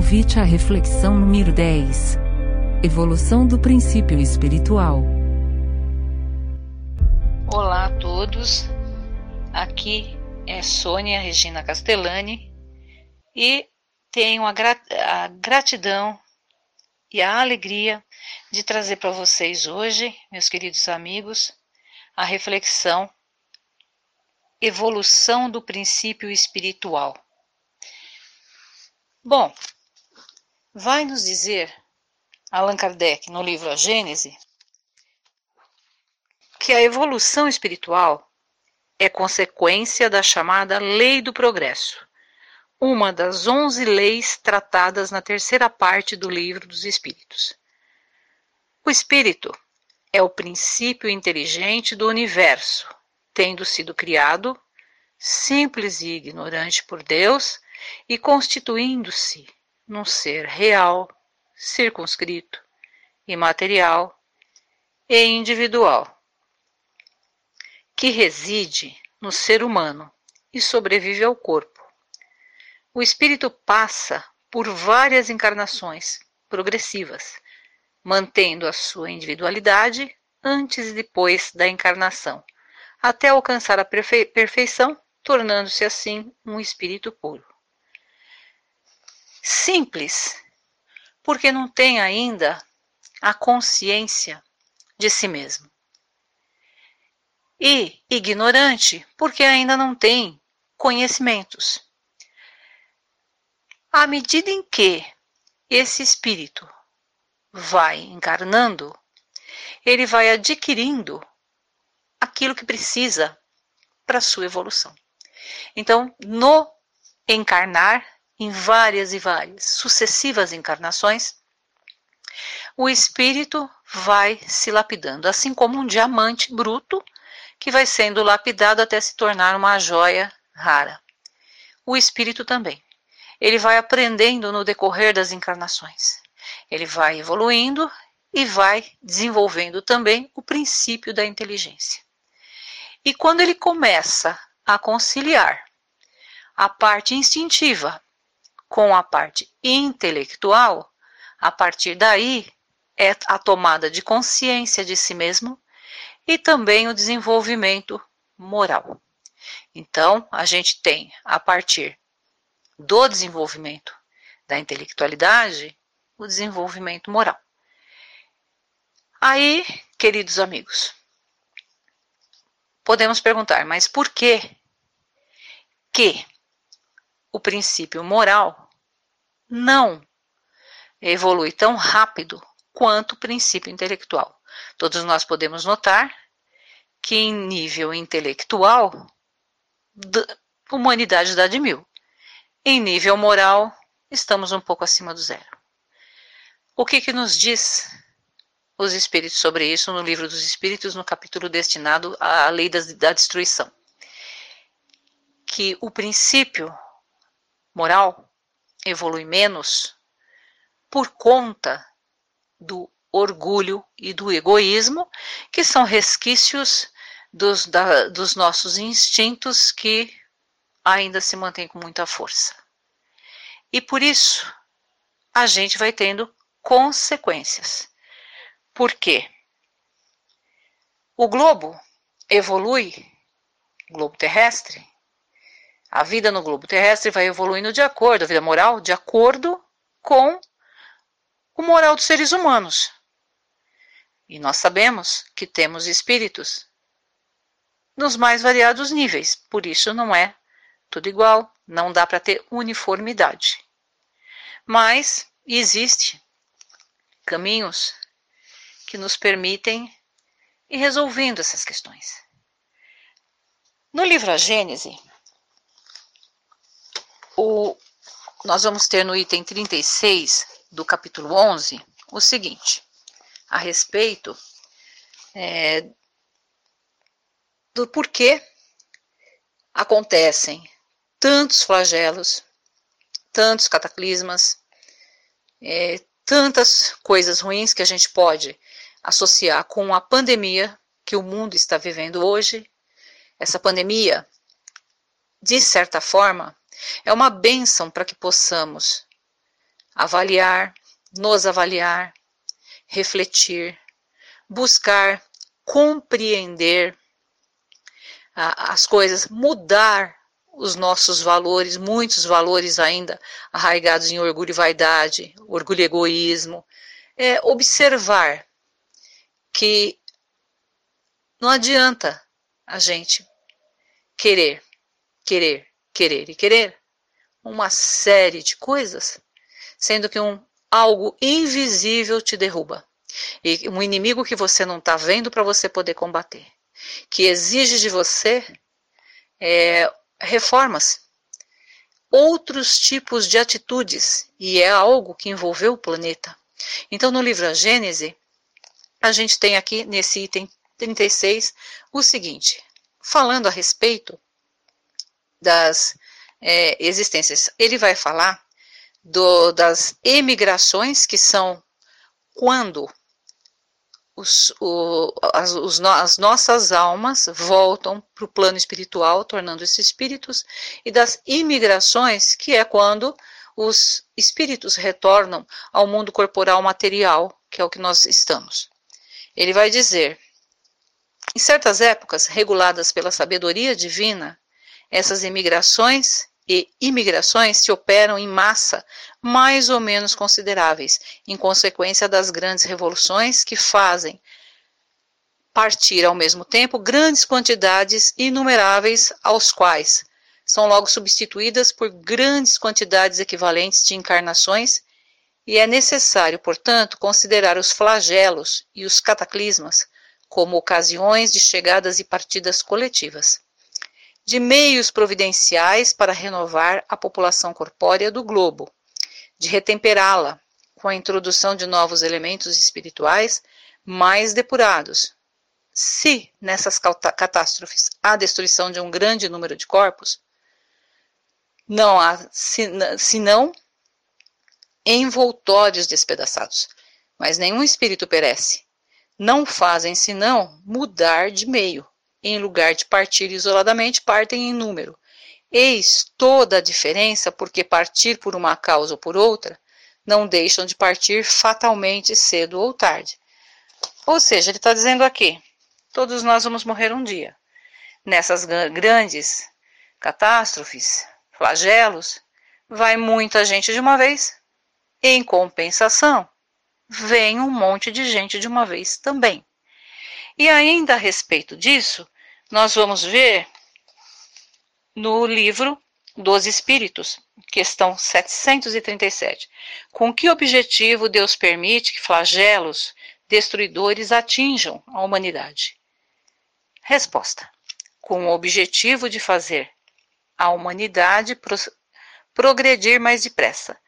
Convite à reflexão número 10. Evolução do princípio espiritual. Olá a todos. Aqui é Sônia Regina Castellani e tenho a, a gratidão e a alegria de trazer para vocês hoje, meus queridos amigos, a reflexão Evolução do princípio espiritual. Bom, vai nos dizer Allan Kardec no livro A Gênese que a evolução espiritual é consequência da chamada lei do progresso, uma das onze leis tratadas na terceira parte do livro dos Espíritos. O espírito é o princípio inteligente do universo, tendo sido criado, simples e ignorante por Deus, e constituindo-se num ser real, circunscrito, imaterial e individual que reside no ser humano e sobrevive ao corpo. O espírito passa por várias encarnações progressivas, mantendo a sua individualidade antes e depois da encarnação, até alcançar a perfe perfeição, tornando-se assim um espírito puro. Simples, porque não tem ainda a consciência de si mesmo e ignorante, porque ainda não tem conhecimentos. À medida em que esse espírito vai encarnando, ele vai adquirindo aquilo que precisa para sua evolução. Então, no encarnar, em várias e várias sucessivas encarnações, o espírito vai se lapidando, assim como um diamante bruto que vai sendo lapidado até se tornar uma joia rara. O espírito também. Ele vai aprendendo no decorrer das encarnações. Ele vai evoluindo e vai desenvolvendo também o princípio da inteligência. E quando ele começa a conciliar a parte instintiva com a parte intelectual, a partir daí é a tomada de consciência de si mesmo e também o desenvolvimento moral. Então, a gente tem, a partir do desenvolvimento da intelectualidade, o desenvolvimento moral. Aí, queridos amigos, podemos perguntar, mas por que que o princípio moral não evolui tão rápido quanto o princípio intelectual? Todos nós podemos notar que em nível intelectual, a humanidade dá de mil. Em nível moral, estamos um pouco acima do zero. O que, que nos diz os Espíritos sobre isso no livro dos Espíritos, no capítulo destinado à lei da destruição? Que o princípio moral evolui menos por conta do orgulho e do egoísmo, que são resquícios dos, da, dos nossos instintos que ainda se mantêm com muita força. E por isso a gente vai tendo consequências. Por quê? O globo evolui, globo terrestre, a vida no globo terrestre vai evoluindo de acordo, a vida moral, de acordo com o moral dos seres humanos. E nós sabemos que temos espíritos nos mais variados níveis, por isso não é tudo igual, não dá para ter uniformidade. Mas existe caminhos que nos permitem ir resolvendo essas questões. No livro A Gênese, o, nós vamos ter no item 36 do capítulo 11 o seguinte: a respeito é, do porquê acontecem tantos flagelos, tantos cataclismas, é, tantas coisas ruins que a gente pode associar com a pandemia que o mundo está vivendo hoje. Essa pandemia, de certa forma, é uma bênção para que possamos avaliar, nos avaliar, refletir, buscar compreender as coisas, mudar os nossos valores, muitos valores ainda arraigados em orgulho e vaidade, orgulho e egoísmo, é observar que não adianta a gente querer, querer, querer e querer uma série de coisas, sendo que um algo invisível te derruba. E um inimigo que você não está vendo para você poder combater, que exige de você é, reformas, outros tipos de atitudes, e é algo que envolveu o planeta. Então, no livro A Gênese, a gente tem aqui nesse item 36 o seguinte: falando a respeito das é, existências, ele vai falar do, das emigrações, que são quando os, o, as, os, as, nossas almas voltam para o plano espiritual, tornando-se espíritos, e das imigrações, que é quando os espíritos retornam ao mundo corporal material, que é o que nós estamos. Ele vai dizer: em certas épocas, reguladas pela sabedoria divina, essas imigrações e imigrações se operam em massa mais ou menos consideráveis, em consequência das grandes revoluções que fazem partir ao mesmo tempo grandes quantidades inumeráveis, aos quais são logo substituídas por grandes quantidades equivalentes de encarnações, e é necessário, portanto, considerar os flagelos e os cataclismas como ocasiões de chegadas e partidas coletivas de meios providenciais para renovar a população corpórea do globo, de retemperá-la com a introdução de novos elementos espirituais mais depurados. Se nessas catástrofes há destruição de um grande número de corpos, não há senão envoltórios despedaçados, mas nenhum espírito perece. Não fazem senão mudar de meio, em lugar de partir isoladamente, partem em número. Eis toda a diferença, porque partir por uma causa ou por outra, não deixam de partir fatalmente cedo ou tarde. Ou seja, ele está dizendo aqui: todos nós vamos morrer um dia. Nessas grandes catástrofes, flagelos, vai muita gente de uma vez. Em compensação, vem um monte de gente de uma vez também. E ainda a respeito disso, nós vamos ver no livro dos Espíritos, questão 737. Com que objetivo Deus permite que flagelos destruidores atinjam a humanidade? Resposta: com o objetivo de fazer a humanidade progredir mais depressa.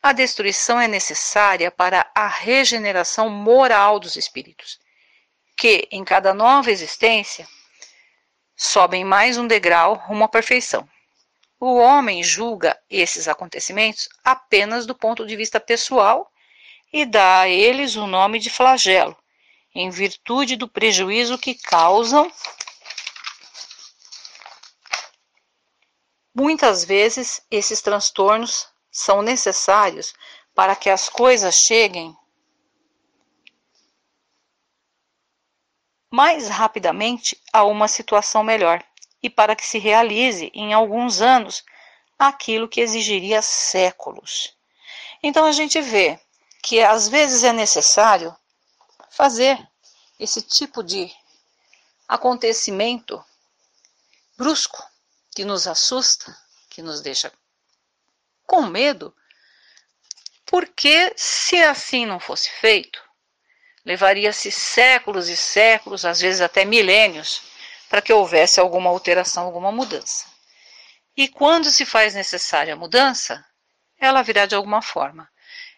A destruição é necessária para a regeneração moral dos espíritos que, em cada nova existência, sobem mais um degrau rumo à perfeição. O homem julga esses acontecimentos apenas do ponto de vista pessoal e dá a eles o nome de flagelo, em virtude do prejuízo que causam. Muitas vezes esses transtornos são necessários para que as coisas cheguem mais rapidamente a uma situação melhor e para que se realize em alguns anos aquilo que exigiria séculos. Então a gente vê que às vezes é necessário fazer esse tipo de acontecimento brusco que nos assusta, que nos deixa com medo, porque se assim não fosse feito, levaria-se séculos e séculos, às vezes até milênios, para que houvesse alguma alteração, alguma mudança. E quando se faz necessária a mudança, ela virá de alguma forma.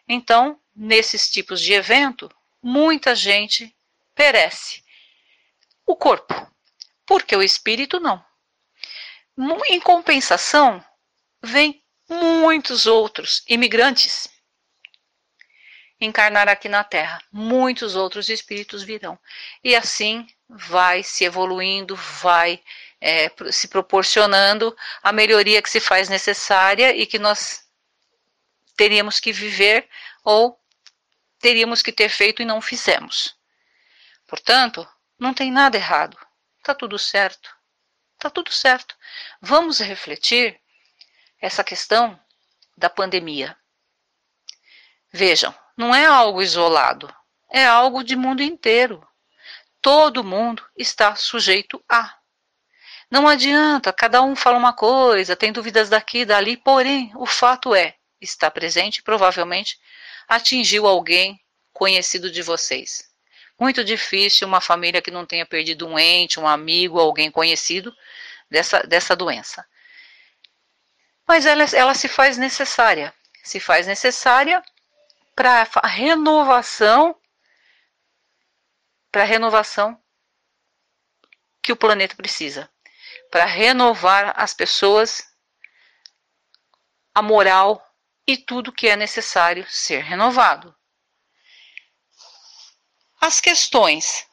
Então, nesses tipos de evento, muita gente perece. O corpo, porque o espírito não. Em compensação, vem muitos outros imigrantes encarnar aqui na Terra. Muitos outros espíritos virão. E assim vai se evoluindo, vai é, se proporcionando a melhoria que se faz necessária e que nós teríamos que viver ou teríamos que ter feito e não fizemos. Portanto, não tem nada errado. Está tudo certo. Está tudo certo. Vamos refletir essa questão da pandemia. Vejam, não é algo isolado, é algo de mundo inteiro. Todo mundo está sujeito a. Não adianta, cada um fala uma coisa, tem dúvidas daqui e dali, porém, o fato é, está presente provavelmente atingiu alguém conhecido de vocês. Muito difícil uma família que não tenha perdido um ente, um amigo, alguém conhecido dessa, dessa doença. Mas ela, ela se faz necessária. Se faz necessária para a renovação para renovação que o planeta precisa, para renovar as pessoas, a moral e tudo que é necessário ser renovado. As questões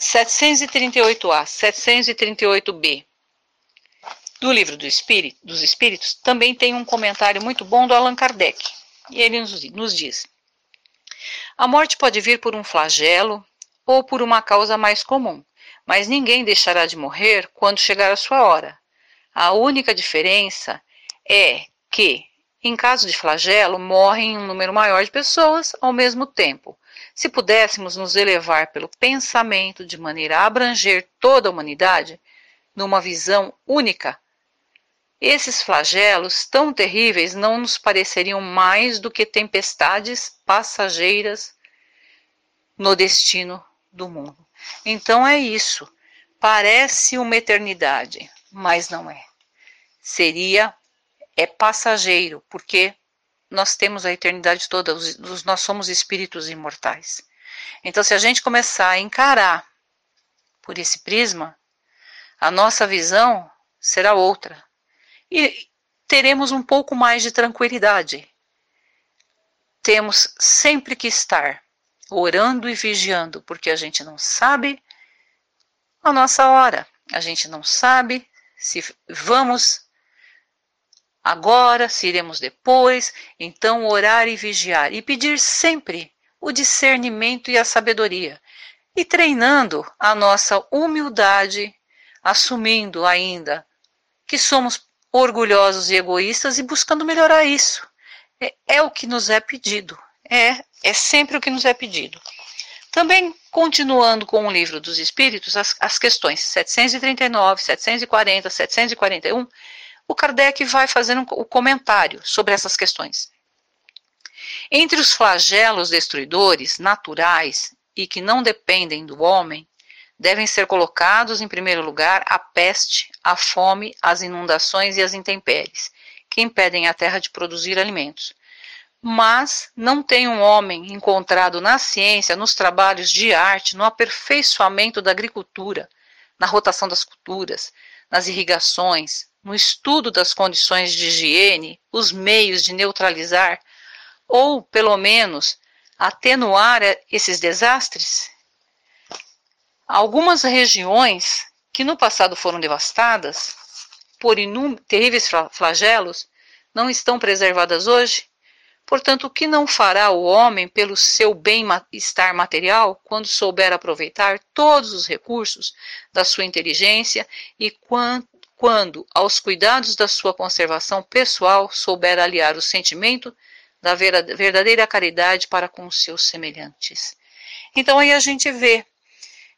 738A, 738B do livro do Espírito, dos Espíritos também tem um comentário muito bom do Allan Kardec. E ele nos, nos diz: A morte pode vir por um flagelo ou por uma causa mais comum, mas ninguém deixará de morrer quando chegar a sua hora. A única diferença é que, em caso de flagelo, morrem um número maior de pessoas ao mesmo tempo. Se pudéssemos nos elevar pelo pensamento de maneira a abranger toda a humanidade, numa visão única, esses flagelos tão terríveis não nos pareceriam mais do que tempestades passageiras no destino do mundo. Então é isso. Parece uma eternidade, mas não é. Seria é passageiro, porque nós temos a eternidade toda, nós somos espíritos imortais. Então, se a gente começar a encarar por esse prisma, a nossa visão será outra. E teremos um pouco mais de tranquilidade. Temos sempre que estar orando e vigiando, porque a gente não sabe a nossa hora, a gente não sabe se vamos agora, se iremos depois, então orar e vigiar. E pedir sempre o discernimento e a sabedoria, e treinando a nossa humildade, assumindo ainda que somos orgulhosos e egoístas e buscando melhorar isso. É, é o que nos é pedido, é, é sempre o que nos é pedido. Também, continuando com o livro dos Espíritos, as, as questões 739, 740, 741, o Kardec vai fazendo o comentário sobre essas questões. Entre os flagelos destruidores naturais e que não dependem do homem, devem ser colocados em primeiro lugar a peste, a fome, as inundações e as intempéries, que impedem a terra de produzir alimentos mas não tem um homem encontrado na ciência, nos trabalhos de arte, no aperfeiçoamento da agricultura, na rotação das culturas, nas irrigações, no estudo das condições de higiene, os meios de neutralizar ou, pelo menos, atenuar esses desastres? Algumas regiões que no passado foram devastadas por terríveis flagelos não estão preservadas hoje Portanto, o que não fará o homem pelo seu bem-estar material quando souber aproveitar todos os recursos da sua inteligência e quando, aos cuidados da sua conservação pessoal souber aliar o sentimento da verdadeira caridade para com os seus semelhantes? Então aí a gente vê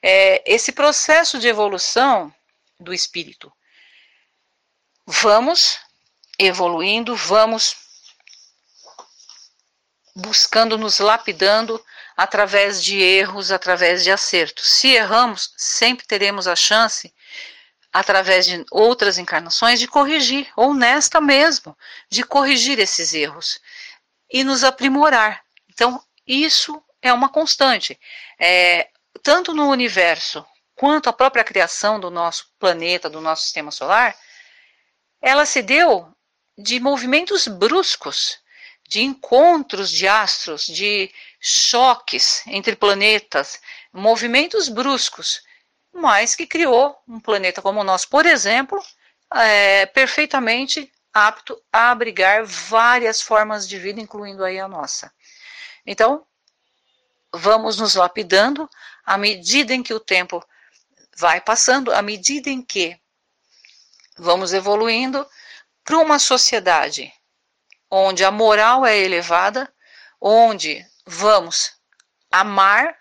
é, esse processo de evolução do espírito. Vamos evoluindo, vamos buscando nos lapidando através de erros, através de acertos. Se erramos, sempre teremos a chance, através de outras encarnações, de corrigir, ou nesta mesmo, de corrigir esses erros e nos aprimorar. Então, isso é uma constante. É, tanto no universo quanto a própria criação do nosso planeta, do nosso sistema solar, ela se deu de movimentos bruscos de encontros de astros, de choques entre planetas, movimentos bruscos, mas que criou um planeta como o nosso, por exemplo, é, perfeitamente apto a abrigar várias formas de vida, incluindo aí a nossa. Então, vamos nos lapidando à medida em que o tempo vai passando, à medida em que vamos evoluindo para uma sociedade onde a moral é elevada, onde vamos amar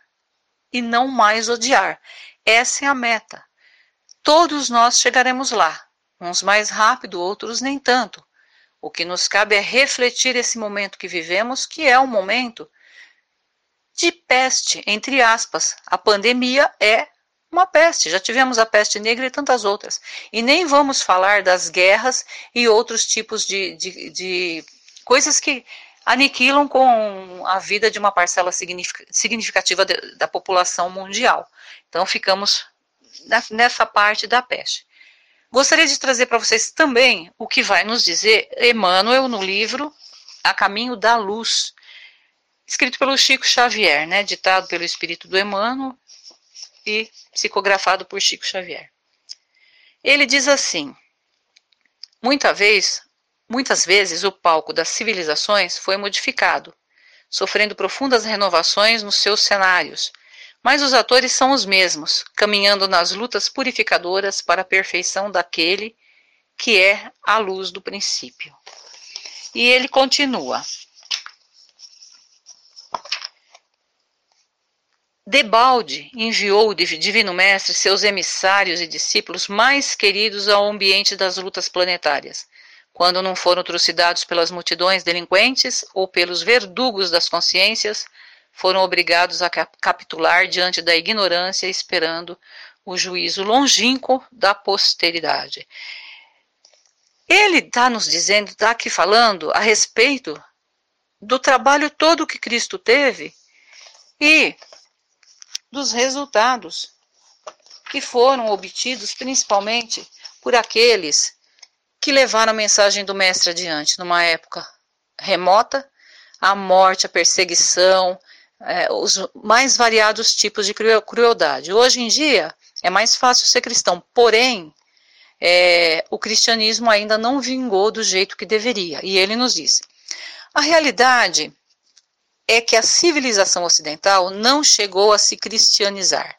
e não mais odiar. Essa é a meta. Todos nós chegaremos lá, uns mais rápido, outros nem tanto. O que nos cabe é refletir esse momento que vivemos, que é um momento de peste, entre aspas. A pandemia é uma peste. Já tivemos a peste negra e tantas outras. E nem vamos falar das guerras e outros tipos de, de, de coisas que aniquilam com a vida de uma parcela significativa da população mundial. Então, ficamos nessa parte da peste. Gostaria de trazer para vocês também o que vai nos dizer Emmanuel no livro A Caminho da Luz, escrito pelo Chico Xavier, né, ditado pelo espírito do Emmanuel e psicografado por Chico Xavier. Ele diz assim: Muita vez, muitas vezes o palco das civilizações foi modificado, sofrendo profundas renovações nos seus cenários, mas os atores são os mesmos, caminhando nas lutas purificadoras para a perfeição daquele que é a luz do princípio. E ele continua: Debalde enviou o Divino Mestre seus emissários e discípulos mais queridos ao ambiente das lutas planetárias, quando não foram trucidados pelas multidões delinquentes ou pelos verdugos das consciências, foram obrigados a capitular diante da ignorância, esperando o juízo longínquo da posteridade. Ele está nos dizendo, está aqui falando a respeito do trabalho todo que Cristo teve e dos resultados que foram obtidos principalmente por aqueles que levaram a mensagem do Mestre adiante numa época remota, a morte, a perseguição, é, os mais variados tipos de crueldade. Hoje em dia é mais fácil ser cristão, porém é, o cristianismo ainda não vingou do jeito que deveria. E ele nos diz: a realidade é que a civilização ocidental não chegou a se cristianizar.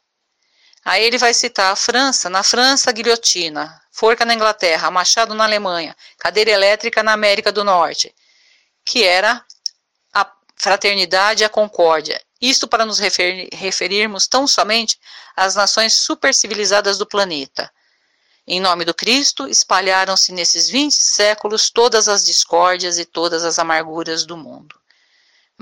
Aí ele vai citar a França, na França, guilhotina, forca na Inglaterra, machado na Alemanha, cadeira elétrica na América do Norte, que era a fraternidade e a concórdia. Isto para nos refer referirmos tão somente às nações supercivilizadas do planeta. Em nome do Cristo, espalharam-se nesses 20 séculos todas as discórdias e todas as amarguras do mundo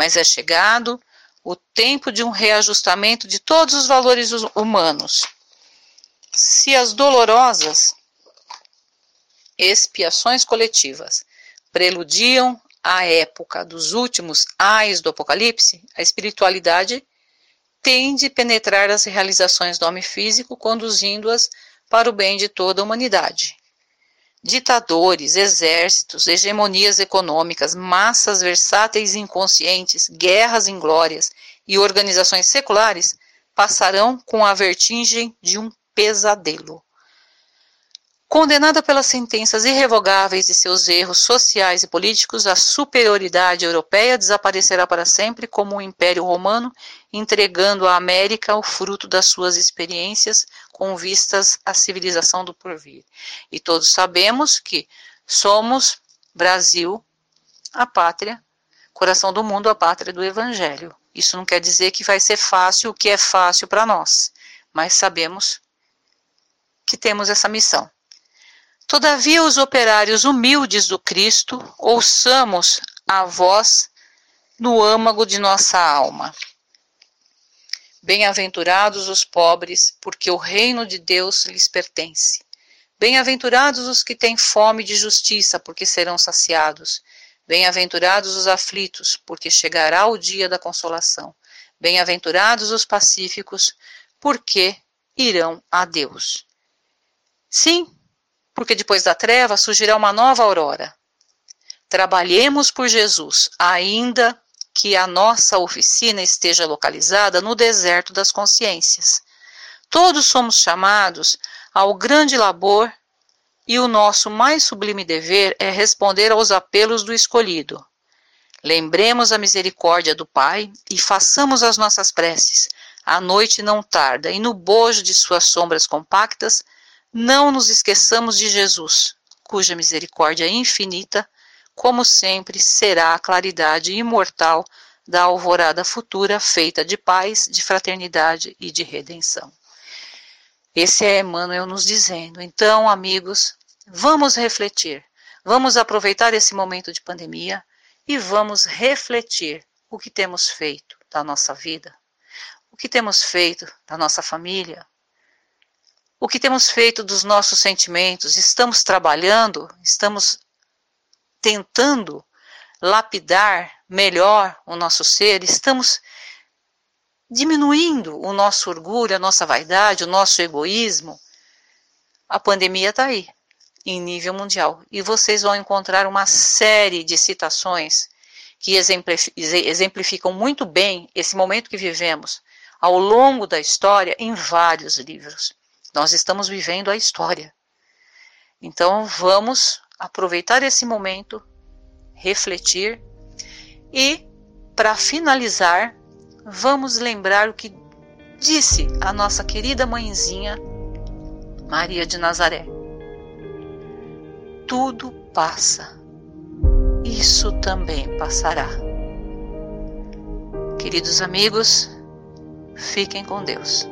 mas é chegado o tempo de um reajustamento de todos os valores humanos. Se as dolorosas expiações coletivas preludiam a época dos últimos ais do Apocalipse, a espiritualidade tende a penetrar as realizações do homem físico, conduzindo-as para o bem de toda a humanidade ditadores, exércitos, hegemonias econômicas, massas versáteis e inconscientes, guerras inglórias e organizações seculares passarão com a vertigem de um pesadelo. Condenada pelas sentenças irrevogáveis de seus erros sociais e políticos, a superioridade europeia desaparecerá para sempre como o Império Romano, entregando à América o fruto das suas experiências com vistas à civilização do porvir. E todos sabemos que somos Brasil, a pátria, coração do mundo, a pátria do Evangelho. Isso não quer dizer que vai ser fácil o que é fácil para nós, mas sabemos que temos essa missão. Todavia, os operários humildes do Cristo, ouçamos a voz no âmago de nossa alma. Bem-aventurados os pobres, porque o reino de Deus lhes pertence. Bem-aventurados os que têm fome de justiça, porque serão saciados. Bem-aventurados os aflitos, porque chegará o dia da consolação. Bem-aventurados os pacíficos, porque irão a Deus. Sim, porque depois da treva surgirá uma nova aurora. Trabalhemos por Jesus, ainda que a nossa oficina esteja localizada no deserto das consciências. Todos somos chamados ao grande labor e o nosso mais sublime dever é responder aos apelos do escolhido. Lembremos a misericórdia do Pai e façamos as nossas preces. A noite não tarda, e no bojo de suas sombras compactas, não nos esqueçamos de Jesus, cuja misericórdia infinita, como sempre, será a claridade imortal da alvorada futura feita de paz, de fraternidade e de redenção. Esse é Emmanuel nos dizendo. Então, amigos, vamos refletir, vamos aproveitar esse momento de pandemia e vamos refletir o que temos feito da nossa vida, o que temos feito da nossa família, o que temos feito dos nossos sentimentos. Estamos trabalhando, estamos tentando lapidar melhor o nosso ser, estamos diminuindo o nosso orgulho, a nossa vaidade, o nosso egoísmo. A pandemia está aí, em nível mundial, e vocês vão encontrar uma série de citações que exemplificam muito bem esse momento que vivemos ao longo da história em vários livros. Nós estamos vivendo a história. Então vamos aproveitar esse momento refletir e, para finalizar, vamos lembrar o que disse a nossa querida mãezinha Maria de Nazaré. Tudo passa, isso também passará. Queridos amigos, fiquem com Deus.